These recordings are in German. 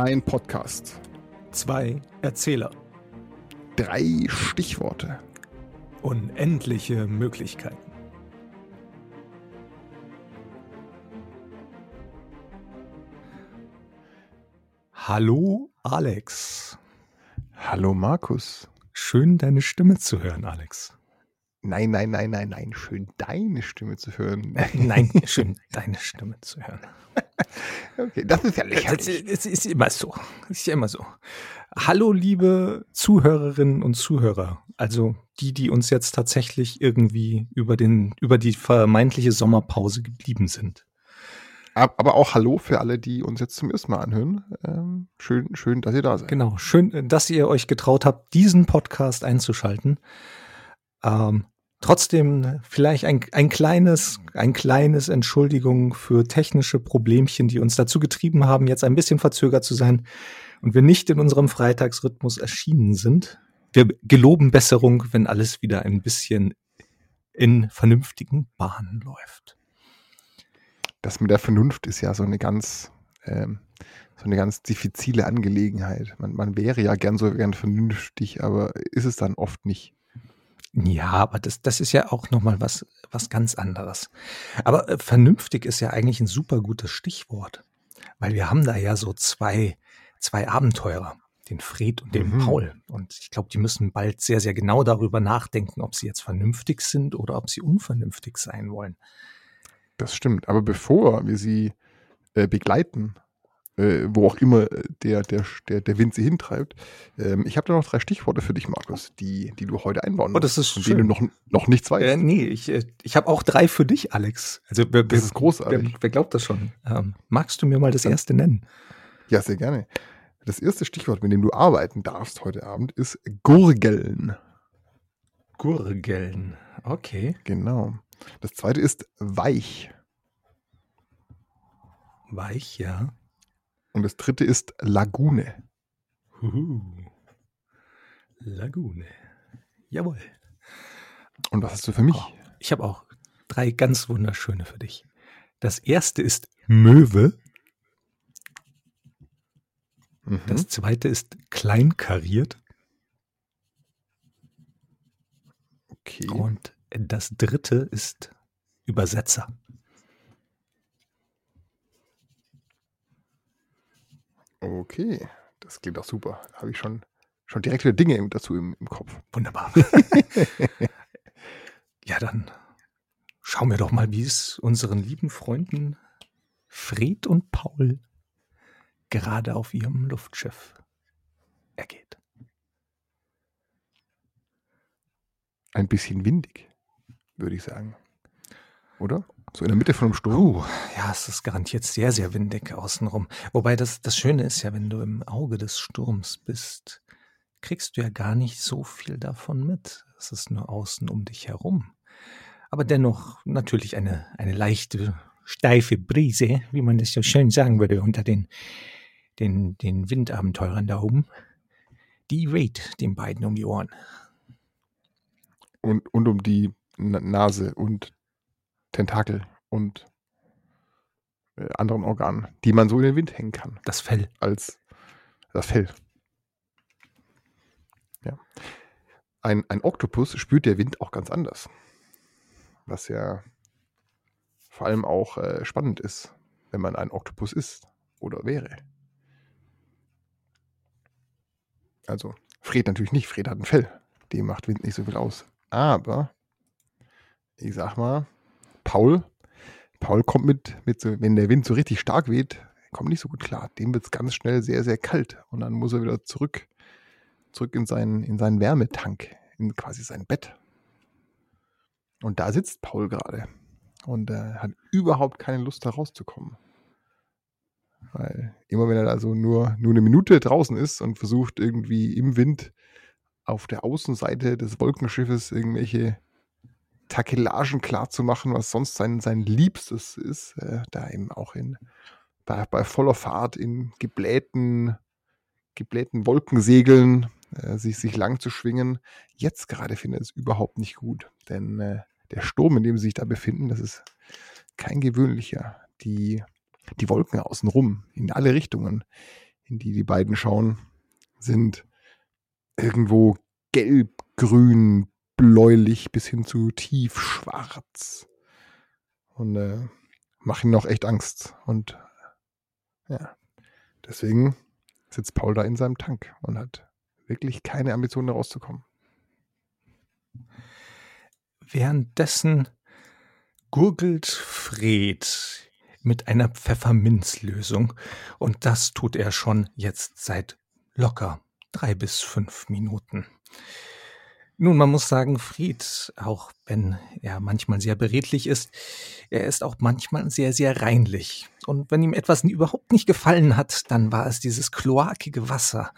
Ein Podcast. Zwei Erzähler. Drei Stichworte. Unendliche Möglichkeiten. Hallo Alex. Hallo Markus. Schön deine Stimme zu hören, Alex. Nein, nein, nein, nein, nein. Schön deine Stimme zu hören. Nein, schön deine Stimme zu hören. Okay, das ist ja lächerlich. Es ist immer so. Es ist ja immer so. Hallo, liebe Zuhörerinnen und Zuhörer. Also die, die uns jetzt tatsächlich irgendwie über den, über die vermeintliche Sommerpause geblieben sind. Aber auch Hallo für alle, die uns jetzt zum ersten Mal anhören. Ähm, schön, schön, dass ihr da seid. Genau, schön, dass ihr euch getraut habt, diesen Podcast einzuschalten. Ähm, trotzdem vielleicht ein, ein kleines, ein kleines Entschuldigung für technische Problemchen, die uns dazu getrieben haben, jetzt ein bisschen verzögert zu sein und wir nicht in unserem Freitagsrhythmus erschienen sind. Wir geloben Besserung, wenn alles wieder ein bisschen in vernünftigen Bahnen läuft. Das mit der Vernunft ist ja so eine ganz, ähm, so eine ganz diffizile Angelegenheit. Man, man wäre ja gern so gern vernünftig, aber ist es dann oft nicht. Ja, aber das, das ist ja auch nochmal was, was ganz anderes. Aber äh, vernünftig ist ja eigentlich ein super gutes Stichwort, weil wir haben da ja so zwei, zwei Abenteurer, den Fred und den Mhm. Paul. Und ich glaube, die müssen bald sehr, sehr genau darüber nachdenken, ob sie jetzt vernünftig sind oder ob sie unvernünftig sein wollen. Das stimmt. Aber bevor wir sie äh, begleiten, äh, wo auch immer äh, der, der, der, der Wind sie hintreibt, ähm, ich habe da noch drei Stichworte für dich, Markus, die, die du heute einbauen Oh, das musst, ist von denen du schön. noch, noch nichts weißt. Äh, nee, ich, äh, ich habe auch drei für dich, Alex. Also wer, das ist großartig. wer, wer glaubt das schon? Ähm, magst du mir mal das erste nennen? Ja, sehr gerne. Das erste Stichwort, mit dem du arbeiten darfst heute Abend, ist Gurgeln. Gurgeln. Okay. Genau. Das zweite ist weich. Weich, ja. Und das dritte ist Lagune. Huhu. Lagune. Jawohl. Und was hast du für mich? Oh, ich habe auch drei ganz wunderschöne für dich. Das erste ist Möwe. Mhm. Das zweite ist kleinkariert. okay. Und das dritte ist Übersetzer. Okay. Das klingt auch super. Da habe ich schon, schon direkt wieder Dinge dazu im, im Kopf. Wunderbar. ja, dann schauen wir doch mal, wie es unseren lieben Freunden Fred und Paul gerade auf ihrem Luftschiff ergeht. Ein bisschen windig, würde ich sagen. Oder? So in der Mitte von einem Sturm. Uh, ja, es ist garantiert sehr, sehr windig außenrum. Wobei das, das Schöne ist ja, wenn du im Auge des Sturms bist, kriegst du ja gar nicht so viel davon mit. Es ist nur außen um dich herum. Aber dennoch natürlich eine, eine leichte, steife Brise, wie man das so schön sagen würde, unter den, den, den Windabenteurern da oben. Die weht den beiden um die Ohren. Und, und um die Na- Nase und Tentakel und äh, anderen Organen, die man so in den Wind hängen kann. Das Fell. als das Fell. Ja. Ein, ein Oktopus spürt der Wind auch ganz anders. Was ja vor allem auch äh, spannend ist, wenn man ein Oktopus ist oder wäre. Also, Fred natürlich nicht. Fred hat ein Fell. Dem macht Wind nicht so viel aus. Aber, ich sag mal, Paul, Paul kommt mit, mit so, wenn der Wind so richtig stark weht, kommt nicht so gut klar. Dem wird es ganz schnell sehr, sehr kalt. Und dann muss er wieder zurück, zurück in seinen, in seinen Wärmetank, in quasi sein Bett. Und da sitzt Paul gerade. Und er hat überhaupt keine Lust, da rauszukommen. Weil immer wenn er da so nur, nur eine Minute draußen ist und versucht irgendwie im Wind auf der Außenseite des Wolkenschiffes irgendwelche Takelagen klarzumachen, was sonst sein, sein Liebstes ist, äh, da eben auch in, bei, bei voller Fahrt in geblähten, geblähten Wolkensegeln äh, sich, sich lang zu schwingen. Jetzt gerade findet er es überhaupt nicht gut, denn äh, der Sturm, in dem sie sich da befinden, das ist kein gewöhnlicher. Die, die Wolken außenrum, in alle Richtungen, in die die beiden schauen, sind irgendwo gelb, grün, bläulich bis hin zu tiefschwarz. Und äh, machen noch echt Angst. Und ja, deswegen sitzt Paul da in seinem Tank und hat wirklich keine Ambition, da rauszukommen. Währenddessen gurgelt Fred mit einer Pfefferminzlösung und das tut er schon jetzt seit locker drei bis fünf Minuten. Nun, man muss sagen, Fried, auch wenn er manchmal sehr beredlich ist, er ist auch manchmal sehr, sehr reinlich. Und wenn ihm etwas überhaupt nicht gefallen hat, dann war es dieses kloakige Wasser,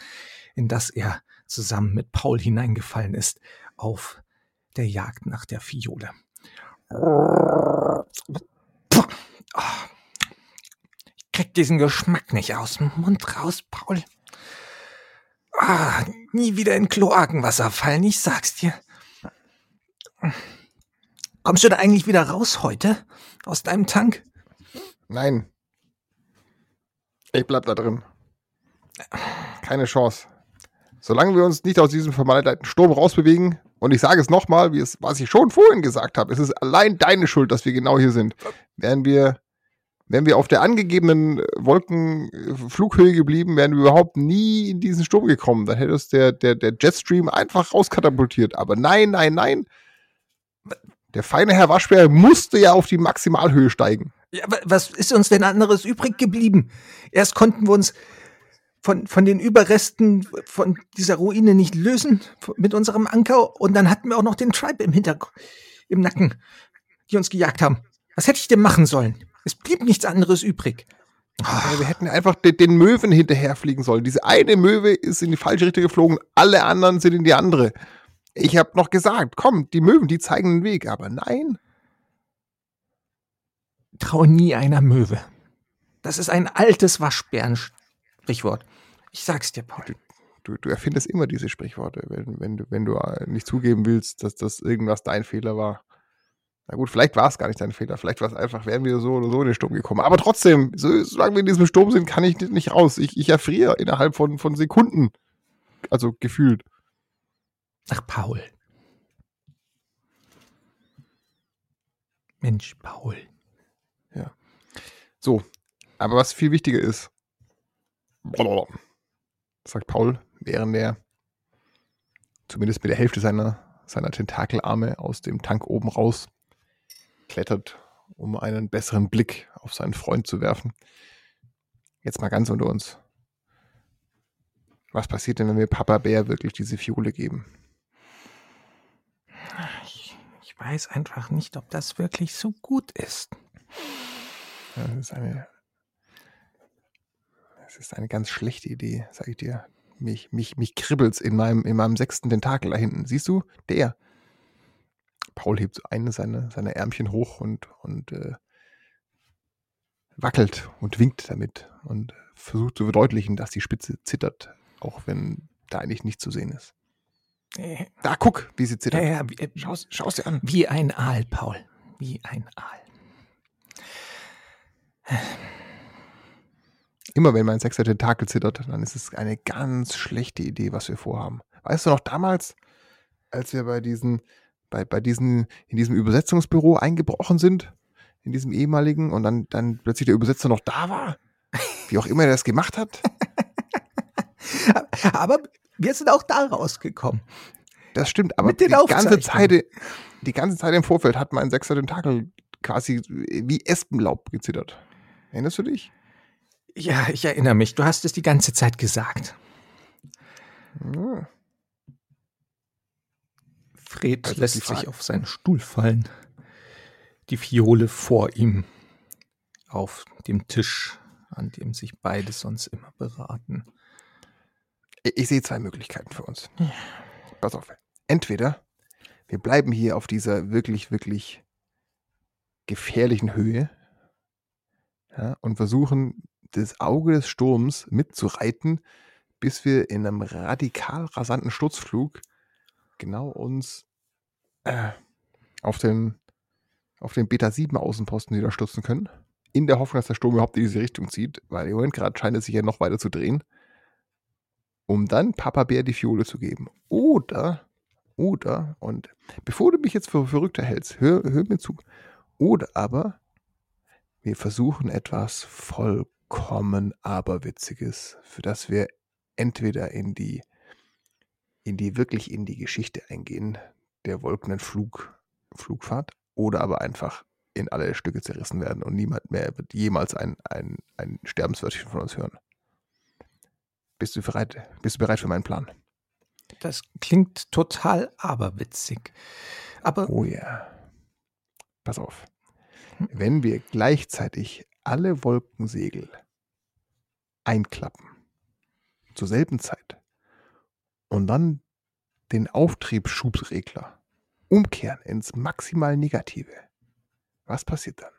in das er zusammen mit Paul hineingefallen ist, auf der Jagd nach der Fiole. Ich krieg diesen Geschmack nicht aus dem Mund raus, Paul. Ah, nie wieder in Kloakenwasser fallen, ich sag's dir. Kommst du da eigentlich wieder raus heute? Aus deinem Tank? Nein. Ich bleib da drin. Keine Chance. Solange wir uns nicht aus diesem vermaledeiten Sturm rausbewegen, und ich sage es nochmal, was ich schon vorhin gesagt habe, es ist allein deine Schuld, dass wir genau hier sind. Wären wir Wären wir auf der angegebenen äh, Wolkenflughöhe geblieben, wären wir überhaupt nie in diesen Sturm gekommen. Dann hätte es der, der, der Jetstream einfach rauskatapultiert. Aber nein, nein, nein. Der feine Herr Waschbär musste ja auf die Maximalhöhe steigen. Ja, was ist uns denn anderes übrig geblieben? Erst konnten wir uns von, von den Überresten von dieser Ruine nicht lösen mit unserem Anker und dann hatten wir auch noch den Tribe im Hintergrund, im Nacken, die uns gejagt haben. Was hätte ich denn machen sollen? Es blieb nichts anderes übrig. Ja, wir hätten einfach den, den Möwen hinterherfliegen sollen. Diese eine Möwe ist in die falsche Richtung geflogen, alle anderen sind in die andere. Ich habe noch gesagt, komm, die Möwen, die zeigen den Weg, aber nein. Trau nie einer Möwe. Das ist ein altes Waschbären-Sprichwort. Ich sag's dir, Paul. Du, du, erfindest immer diese Sprichworte, wenn, wenn, du, wenn du nicht zugeben willst, dass das irgendwas dein Fehler war. Na gut, vielleicht war es gar nicht dein Fehler. Vielleicht war es einfach, wären wir so oder so in den Sturm gekommen. Aber trotzdem, so, solange wir in diesem Sturm sind, kann ich nicht raus. Ich, ich erfriere innerhalb von, von Sekunden. Also gefühlt. Ach, Paul. Mensch, Paul. Ja. So. Aber was viel wichtiger ist, sagt Paul, während er zumindest mit der Hälfte seiner, seiner Tentakelarme aus dem Tank oben raus klettert, um einen besseren Blick auf seinen Freund zu werfen. Jetzt mal ganz unter uns. Was passiert denn, wenn wir Papa Bär wirklich diese Fiole geben? Ich, ich weiß einfach nicht, ob das wirklich so gut ist. Das ist eine. Das ist eine ganz schlechte Idee, sag ich dir. Mich, mich, mich kribbelt's in meinem, in meinem sechsten Tentakel da hinten. Siehst du? Der. Paul hebt eine seiner seine Ärmchen hoch und, und äh, wackelt und winkt damit und versucht zu verdeutlichen, dass die Spitze zittert, auch wenn da eigentlich nichts zu sehen ist. Äh. Da, guck, wie sie zittert. Ja, ja, wie, äh, schau's, schau's dir an. Wie ein Aal, Paul. Wie ein Aal. Immer wenn mein sechster Tentakel zittert, dann ist es eine ganz schlechte Idee, was wir vorhaben. Weißt du noch damals, als wir bei diesen bei, bei diesen, in diesem Übersetzungsbüro eingebrochen sind, in diesem ehemaligen, und dann, dann plötzlich der Übersetzer noch da war. Wie auch immer er das gemacht hat. aber wir sind auch da rausgekommen. Das stimmt, aber die ganze Zeit, die ganze Zeit im Vorfeld hat mein sechster Tentakel quasi wie Espenlaub gezittert. Erinnerst du dich? Ja, ich erinnere mich. Du hast es die ganze Zeit gesagt. Ja. Fred also lässt sich auf seinen Stuhl fallen. Die Fiole vor ihm auf dem Tisch, an dem sich beide sonst immer beraten. Ich, ich sehe zwei Möglichkeiten für uns. Ja. Pass auf. Entweder wir bleiben hier auf dieser wirklich, wirklich gefährlichen Höhe ja, und versuchen, das Auge des Sturms mitzureiten, bis wir in einem radikal rasanten Sturzflug genau uns äh, auf den, auf den Beta 7 Außenposten niederstürzen können. In der Hoffnung, dass der Sturm überhaupt in diese Richtung zieht, weil im Moment gerade scheint es sich ja noch weiter zu drehen. um dann Papa Bär die Fiole zu geben. Oder, oder, und bevor du mich jetzt für verrückter hältst, hör, hör mir zu. Oder aber wir versuchen etwas vollkommen Aberwitziges, für das wir entweder in die, in die, wirklich in die Geschichte eingehen, der Wolkenentflug, Flugfahrt, oder aber einfach in alle Stücke zerrissen werden und niemand mehr wird jemals ein, ein, ein Sterbenswörtchen von uns hören. Bist du bereit? Bist du bereit für meinen Plan? Das klingt total aberwitzig. Aber. Oh ja. Pass auf. Wenn wir gleichzeitig alle Wolkensegel einklappen, zur selben Zeit, und dann den Auftriebsschubsregler umkehren ins maximal Negative, was passiert dann?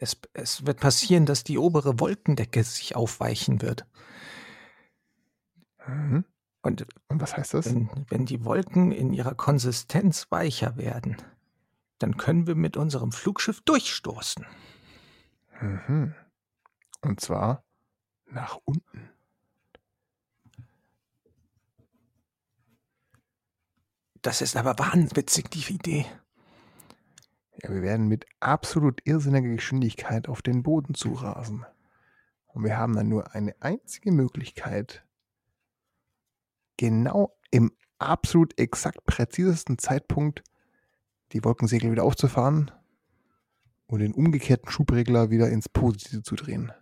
Es, es, wird passieren, dass die obere Wolkendecke sich aufweichen wird. Mhm. Und, Und, was heißt das? Wenn, wenn die Wolken in ihrer Konsistenz weicher werden, dann können wir mit unserem Flugschiff durchstoßen. Mhm. Und zwar nach unten. Das ist aber wahnwitzig, die Idee. Ja, wir werden mit absolut irrsinniger Geschwindigkeit auf den Boden zurasen. Und wir haben dann nur eine einzige Möglichkeit, genau im absolut exakt präzisesten Zeitpunkt die Wolkensegel wieder aufzufahren und den umgekehrten Schubregler wieder ins Positive zu drehen.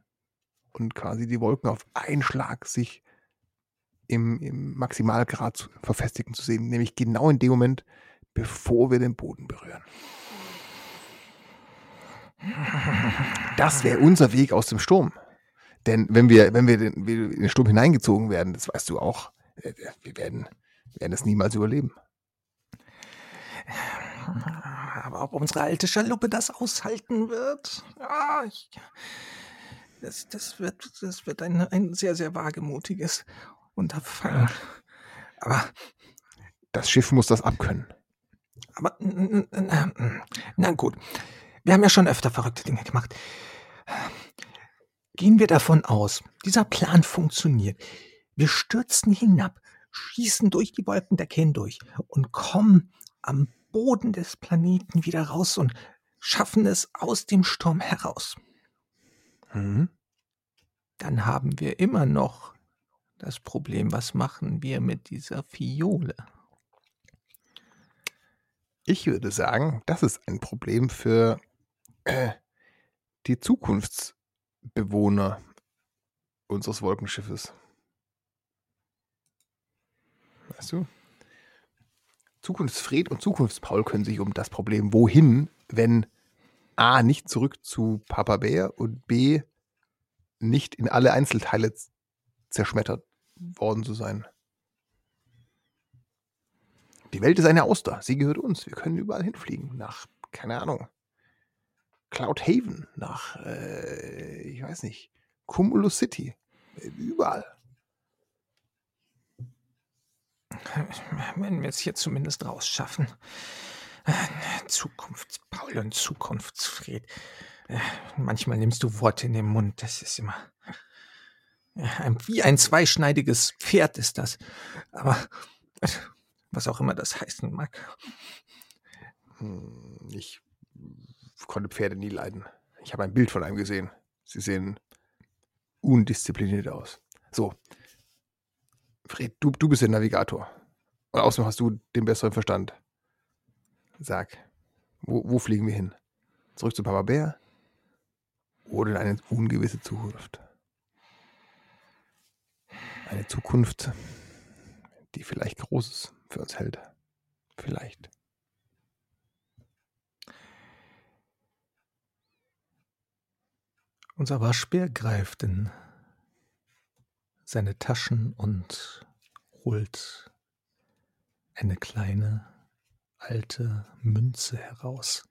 Und quasi die Wolken auf einen Schlag sich im, im Maximalgrad verfestigen zu sehen, nämlich genau in dem Moment, bevor wir den Boden berühren. Das wäre unser Weg aus dem Sturm. Denn wenn wir, wenn wir in den Sturm hineingezogen werden, das weißt du auch, äh, wir werden, werden es niemals überleben. Aber ob unsere alte Schaluppe das aushalten wird? Ja, ich, das, das wird, das wird ein, ein sehr, sehr wagemutiges Unterfangen. Aber das Schiff muss das abkönnen. Aber na, na gut, wir haben ja schon öfter verrückte Dinge gemacht. Gehen wir davon aus, dieser Plan funktioniert. Wir stürzen hinab, schießen durch die Wolkendecke hindurch und kommen am Boden des Planeten wieder raus und schaffen es aus dem Sturm heraus. Mhm. Dann haben wir immer noch das Problem, was machen wir mit dieser Fiole? Ich würde sagen, das ist ein Problem für äh, die Zukunftsbewohner unseres Wolkenschiffes. Weißt du? Zukunftsfred und Zukunftspaul können sich um das Problem, wohin, wenn A nicht zurück zu Papa Bär und B nicht in alle Einzelteile zerschmettert worden zu sein. Die Welt ist eine Auster. Sie gehört uns. Wir können überall hinfliegen. Nach, keine Ahnung, Cloud Haven, nach, äh, ich weiß nicht, Cumulus City. Überall. Wenn wir es hier zumindest rausschaffen. Zukunftspaul und Zukunftsfried. Manchmal nimmst du Worte in den Mund. Das ist immer. Wie ein zweischneidiges Pferd ist das. Aber was auch immer das heißen mag. Hm, ich konnte Pferde nie leiden. Ich habe ein Bild von einem gesehen. Sie sehen undiszipliniert aus. So. Fred, du, du bist der Navigator. Und außerdem hast du den besseren Verstand. Sag, wo, wo fliegen wir hin? Zurück zu Papa Bär? Oder in eine ungewisse Zukunft? Eine Zukunft, die vielleicht Großes für uns hält. Vielleicht. Unser Waschbär greift in seine Taschen und holt eine kleine alte Münze heraus.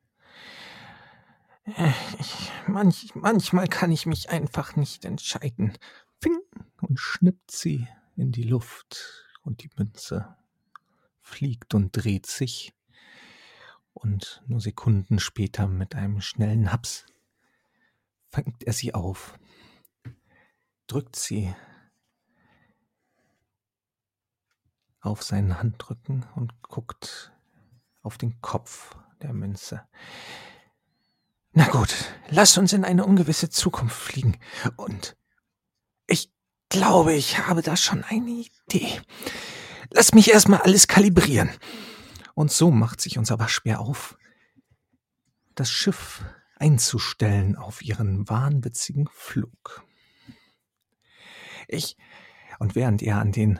Ich, manch, manchmal kann ich mich einfach nicht entscheiden. Schnippt sie in die Luft und die Münze fliegt und dreht sich und nur Sekunden später mit einem schnellen Haps fängt er sie auf. drückt sie auf seinen Handrücken und guckt auf den Kopf der Münze. Na gut, lass uns in eine ungewisse Zukunft fliegen. Und glaube, ich habe da schon eine Idee. Lass mich erstmal alles kalibrieren. Und so macht sich unser Waschbär auf, das Schiff einzustellen auf ihren wahnwitzigen Flug. Ich, und während er an den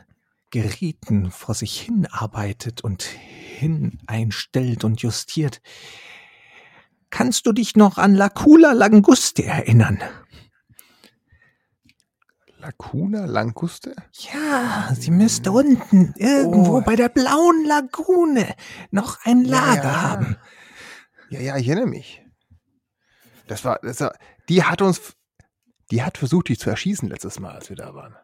Geräten vor sich hin arbeitet und hin einstellt und justiert, kannst du dich noch an Lacula Languste erinnern? Lacuna Languste? Ja, sie müsste unten irgendwo Oh. bei der blauen Lagune noch ein Ja, Lager ja. haben. Ja, ja, ich erinnere mich. Das war, das war, die hat uns, die hat versucht, dich zu erschießen letztes Mal, als wir da waren.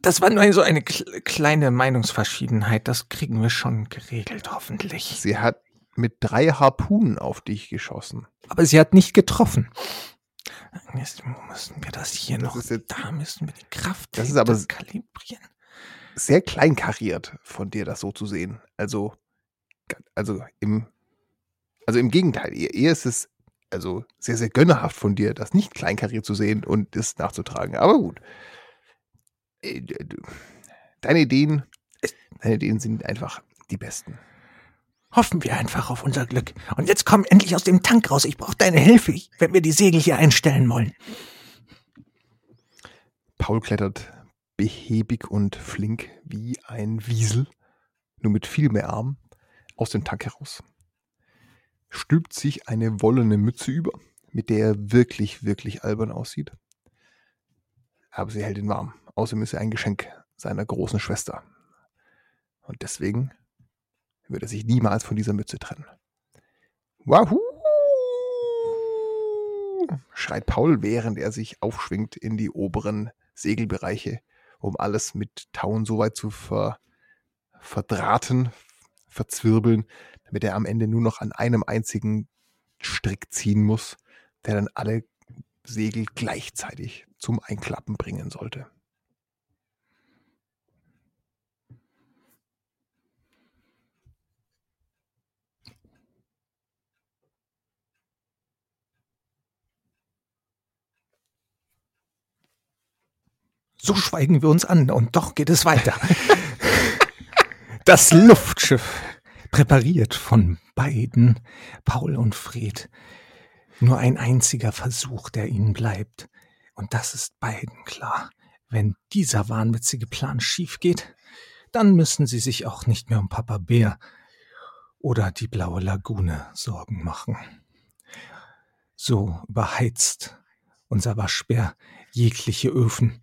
Das war nur so eine kle- kleine Meinungsverschiedenheit. Das kriegen wir schon geregelt, hoffentlich. Sie hat mit drei Harpunen auf dich geschossen. Aber sie hat nicht getroffen. Jetzt müssen wir das hier Das noch. jetzt- da müssen wir die Kraft Das ist aber- kalibrieren. Sehr kleinkariert von dir, das so zu sehen. Also, also im, also im Gegenteil, eher, eher ist es also sehr, sehr gönnerhaft von dir, das nicht kleinkariert zu sehen und das nachzutragen. Aber gut. Äh, Deine Ideen, deine Ideen sind einfach die besten. Hoffen wir einfach auf unser Glück. Und jetzt komm endlich aus dem Tank raus. Ich brauche deine Hilfe, wenn wir die Segel hier einstellen wollen. Paul klettert behäbig und flink wie ein Wiesel, nur mit viel mehr Arm, aus dem Tank heraus. Stülpt sich eine wollene Mütze über, mit der er wirklich, wirklich albern aussieht. Aber sie hält ihn warm. Außerdem ist er ein Geschenk seiner großen Schwester. Und deswegen wird er sich niemals von dieser Mütze trennen. Wahoo! schreit Paul, während er sich aufschwingt in die oberen Segelbereiche, um alles mit Tauen so weit zu ver verdrahten, verzwirbeln, damit er am Ende nur noch an einem einzigen Strick ziehen muss, der dann alle Segel gleichzeitig zum Einklappen bringen sollte. So schweigen wir uns an und doch geht es weiter. Das Luftschiff, präpariert von beiden, Paul und Fred. Nur ein einziger Versuch, der ihnen bleibt. Und das ist beiden klar. Wenn dieser wahnwitzige Plan schief geht, dann müssen sie sich auch nicht mehr um Papa Bär oder die blaue Lagune Sorgen machen. So überheizt unser Waschbär jegliche Öfen,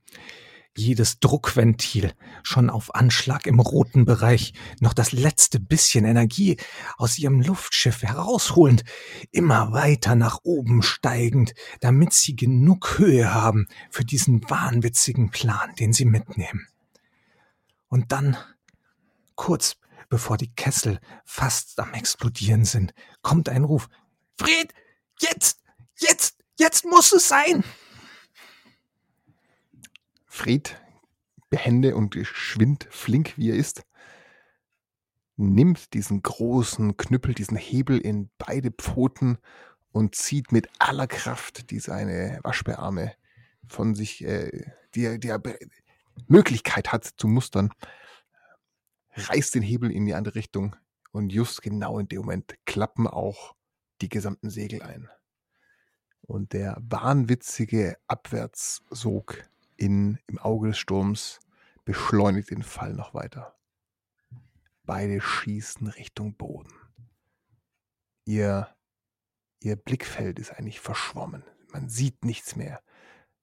jedes Druckventil schon auf Anschlag im roten Bereich, noch das letzte bisschen Energie aus ihrem Luftschiff herausholend, immer weiter nach oben steigend, damit sie genug Höhe haben für diesen wahnwitzigen Plan, den sie mitnehmen. Und dann, kurz bevor die Kessel fast am explodieren sind, kommt ein Ruf. Fred, jetzt, jetzt, jetzt muss es sein! Fred, behende und geschwind, flink wie er ist, nimmt diesen großen Knüppel, diesen Hebel in beide Pfoten und zieht mit aller Kraft die seine Waschbärarme von sich, äh, die, die er Möglichkeit hat zu mustern, reißt den Hebel in die andere Richtung und just genau in dem Moment klappen auch die gesamten Segel ein. Und der wahnwitzige Abwärtssog in, im Auge des Sturms beschleunigt den Fall noch weiter. Beide schießen Richtung Boden. Ihr, ihr Blickfeld ist eigentlich verschwommen. Man sieht nichts mehr.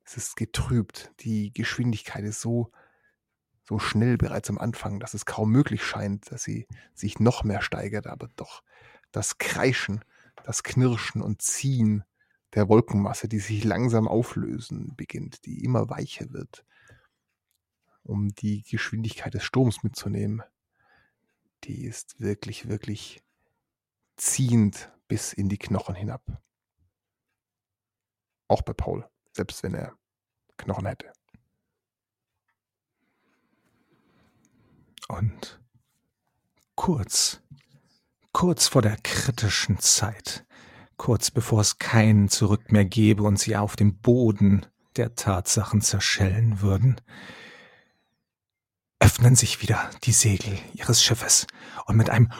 Es ist getrübt. Die Geschwindigkeit ist so, so schnell bereits am Anfang, dass es kaum möglich scheint, dass sie sich noch mehr steigert. Aber doch das Kreischen, das Knirschen und Ziehen der Wolkenmasse, die sich langsam auflösen beginnt, die immer weicher wird, um die Geschwindigkeit des Sturms mitzunehmen. Die ist wirklich, wirklich ziehend bis in die Knochen hinab. Auch bei Paul, selbst wenn er Knochen hätte. Und kurz, kurz vor der kritischen Zeit kurz bevor es kein Zurück mehr gäbe und sie auf dem Boden der Tatsachen zerschellen würden, öffnen sich wieder die Segel ihres Schiffes und mit einem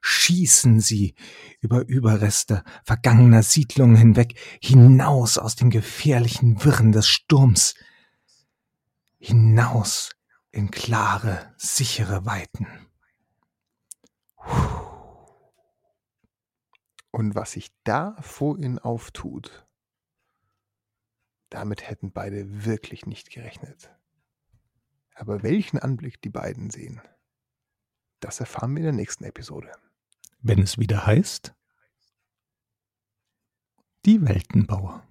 schießen sie über Überreste vergangener Siedlungen hinweg hinaus aus den gefährlichen Wirren des Sturms, hinaus in klare, sichere Weiten. Und was sich da vor ihnen auftut, damit hätten beide wirklich nicht gerechnet. Aber welchen Anblick die beiden sehen, das erfahren wir in der nächsten Episode. Wenn es wieder heißt, die Weltenbauer.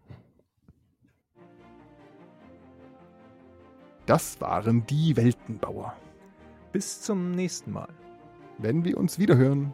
Das waren die Weltenbauer. Bis zum nächsten Mal. Wenn wir uns wiederhören.